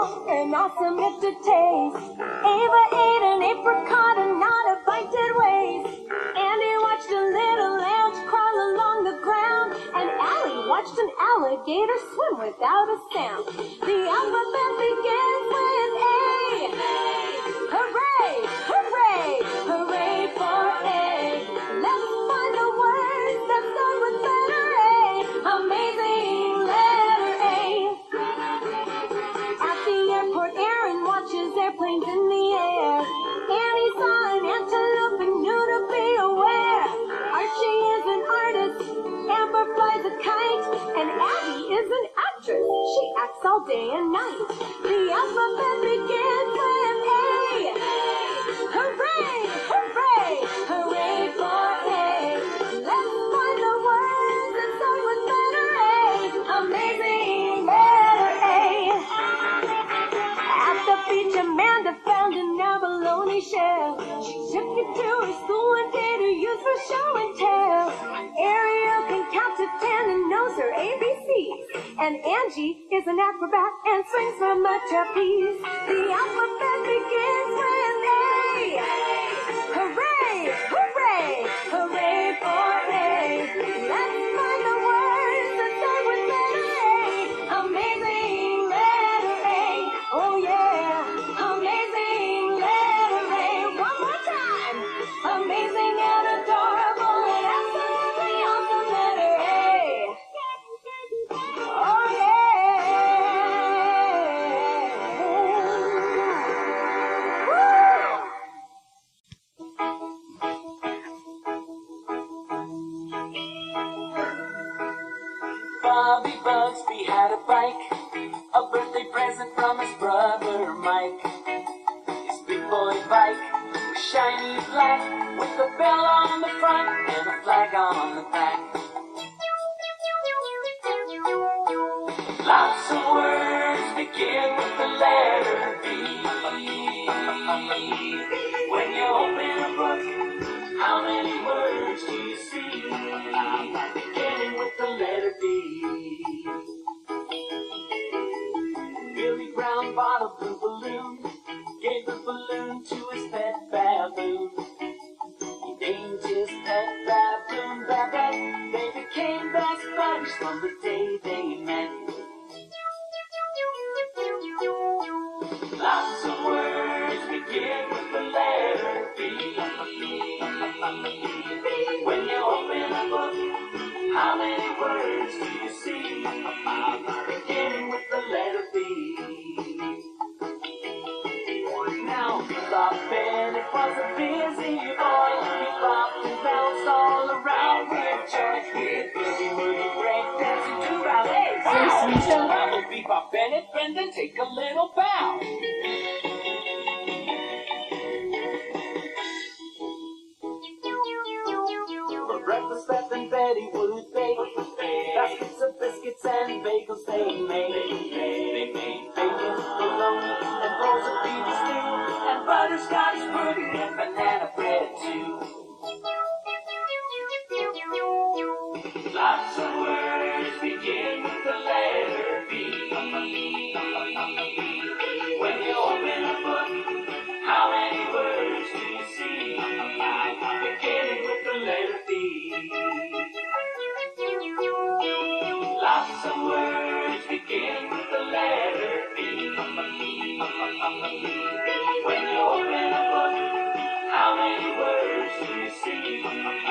small and awesome to taste. Ava ate an apricot and not a bite did waste. Andy watched a little ant crawl along the ground, and Allie watched an alligator swim without a sound. The alphabet begins with A. day and night. The alphabet begins with A. Hooray! Hooray! Hooray for A! Let's find the words that start with letter A. Amazing letter A. At the beach, Amanda found an abalone shell. She took it to her school one day to use for show and tell. Ariel And Angie is an acrobat and swings from a trapeze. The alphabet begins with Bobby Bugsby had a bike, a birthday present from his brother Mike. His big boy bike was shiny black, with a bell on the front and a flag on the back. Lots of words begin with the letter B. When you open Bought a blue balloon, gave the balloon to his pet baboon. He named his pet baboon Babette. They became best buddies from the day they met. Lots of words begin with the letter B. When you open a book, how many words do you see? Now, Bob Bennett was a busy boy. He bopped and bounced all around with joy. With boogie woogie break dancing to ballet. Wow! That would be Bob Bennett. Brendan, take a little bow. For breakfast, Beth and Betty would bake baskets of biscuits and bagels they made. They made bacon, bologna, and bowls of beef butterscotch pudding and banana bread too. Lots of words begin with the letter B. When you open a book, how many words do you see? Beginning with the letter B. Lots of words begin with the letter B. ha ha ha